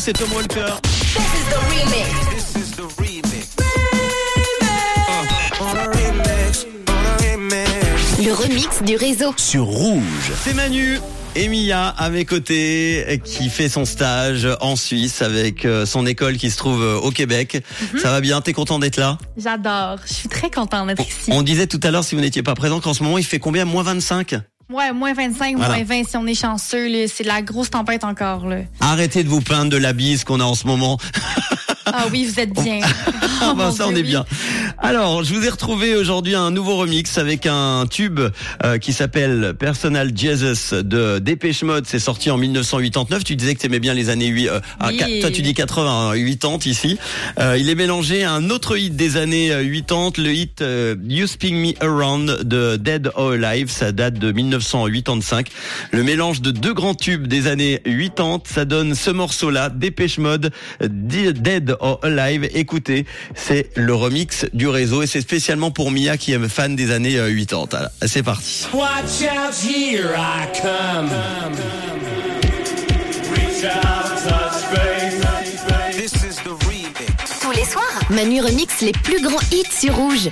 c'est Tom Walker. Le remix du réseau. Sur Rouge. C'est Manu. Et Mia à mes côtés qui fait son stage en Suisse avec euh, son école qui se trouve euh, au Québec. Ça va bien? T'es content d'être là? J'adore. Je suis très contente d'être ici. On disait tout à l'heure si vous n'étiez pas présent qu'en ce moment il fait combien? Moins 25 Ouais, moins 25, Voilà. moins 20 si on est chanceux. C'est la grosse tempête encore. Là. Arrêtez de vous plaindre de la bise qu'on a en ce moment. Ah oui, vous êtes bien. Ah Oh, bah mon ça Dieu, on est oui. bien. Alors, je vous ai retrouvé aujourd'hui un nouveau remix avec un tube euh, qui s'appelle Personal Jesus de Dépêche Mode. C'est sorti en 1989. Tu disais que tu aimais bien les années 8 euh, ah, Oui. qua- toi tu dis 80, hein, 80 ici. Euh, il est mélangé à un autre hit des années euh, 80, le hit euh, You Spin Me Around de Dead or Alive, ça date de 1985. Le mélange de deux grands tubes des années 80, ça donne ce morceau-là, Dépêche Mode, euh, Dead or Alive. Écoutez, c'est le remix du réseau et c'est spécialement pour Mia qui est fan des années euh, 80. Alors, C'est parti. Watch out, here I come. Reach out, touch base. This is the remix. Tous les soirs, Manu remix les plus grands hits sur Rouge.